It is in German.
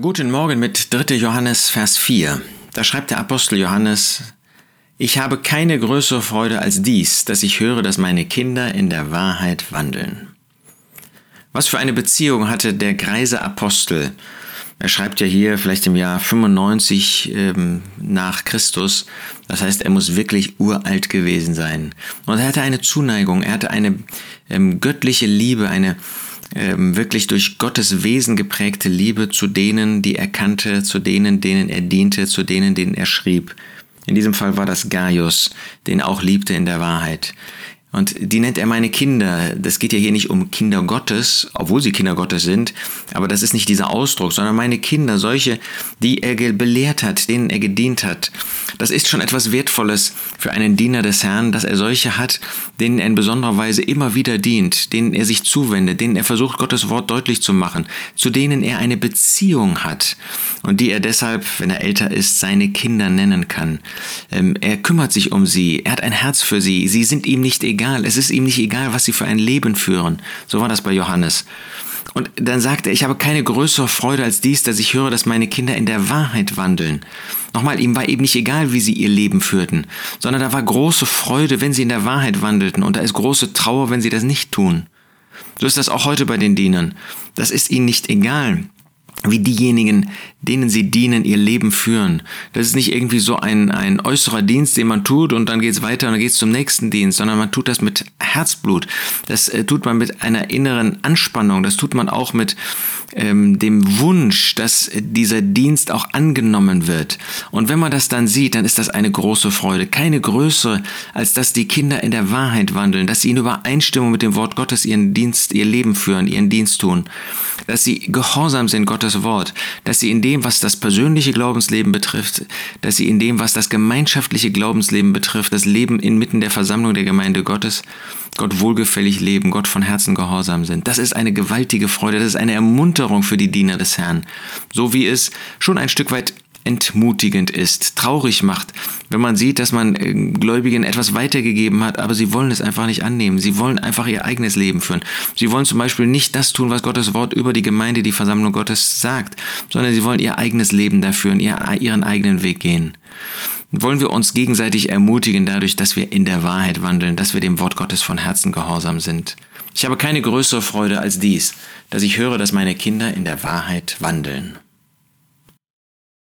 Guten Morgen mit 3. Johannes, Vers 4. Da schreibt der Apostel Johannes, Ich habe keine größere Freude als dies, dass ich höre, dass meine Kinder in der Wahrheit wandeln. Was für eine Beziehung hatte der greise Apostel? Er schreibt ja hier vielleicht im Jahr 95 ähm, nach Christus. Das heißt, er muss wirklich uralt gewesen sein. Und er hatte eine Zuneigung, er hatte eine ähm, göttliche Liebe, eine ähm, wirklich durch Gottes Wesen geprägte Liebe zu denen, die er kannte, zu denen, denen er diente, zu denen, denen er schrieb. In diesem Fall war das Gaius, den er auch liebte in der Wahrheit. Und die nennt er meine Kinder. Das geht ja hier nicht um Kinder Gottes, obwohl sie Kinder Gottes sind, aber das ist nicht dieser Ausdruck, sondern meine Kinder, solche, die er belehrt hat, denen er gedient hat. Das ist schon etwas Wertvolles für einen Diener des Herrn, dass er solche hat, denen er in besonderer Weise immer wieder dient, denen er sich zuwendet, denen er versucht, Gottes Wort deutlich zu machen, zu denen er eine Beziehung hat und die er deshalb, wenn er älter ist, seine Kinder nennen kann. Ähm, er kümmert sich um sie, er hat ein Herz für sie, sie sind ihm nicht egal egal. Es ist ihm nicht egal, was sie für ein Leben führen. So war das bei Johannes. Und dann sagt er, ich habe keine größere Freude als dies, dass ich höre, dass meine Kinder in der Wahrheit wandeln. Nochmal, ihm war eben nicht egal, wie sie ihr Leben führten, sondern da war große Freude, wenn sie in der Wahrheit wandelten, und da ist große Trauer, wenn sie das nicht tun. So ist das auch heute bei den Dienern. Das ist ihnen nicht egal wie diejenigen, denen sie dienen, ihr Leben führen. Das ist nicht irgendwie so ein, ein äußerer Dienst, den man tut und dann geht's weiter und dann geht's zum nächsten Dienst, sondern man tut das mit Herzblut. Das äh, tut man mit einer inneren Anspannung. Das tut man auch mit ähm, dem Wunsch, dass dieser Dienst auch angenommen wird. Und wenn man das dann sieht, dann ist das eine große Freude. Keine größere, als dass die Kinder in der Wahrheit wandeln, dass sie in Übereinstimmung mit dem Wort Gottes ihren Dienst, ihr Leben führen, ihren Dienst tun, dass sie gehorsam sind Gottes Wort, dass sie in dem, was das persönliche Glaubensleben betrifft, dass sie in dem, was das gemeinschaftliche Glaubensleben betrifft, das Leben inmitten der Versammlung der Gemeinde Gottes, Gott wohlgefällig leben, Gott von Herzen gehorsam sind. Das ist eine gewaltige Freude, das ist eine Ermunterung für die Diener des Herrn. So wie es schon ein Stück weit entmutigend ist, traurig macht, wenn man sieht, dass man äh, Gläubigen etwas weitergegeben hat, aber sie wollen es einfach nicht annehmen. Sie wollen einfach ihr eigenes Leben führen. Sie wollen zum Beispiel nicht das tun, was Gottes Wort über die Gemeinde, die Versammlung Gottes sagt, sondern sie wollen ihr eigenes Leben da führen, ihren eigenen Weg gehen. Wollen wir uns gegenseitig ermutigen dadurch, dass wir in der Wahrheit wandeln, dass wir dem Wort Gottes von Herzen gehorsam sind. Ich habe keine größere Freude als dies, dass ich höre, dass meine Kinder in der Wahrheit wandeln.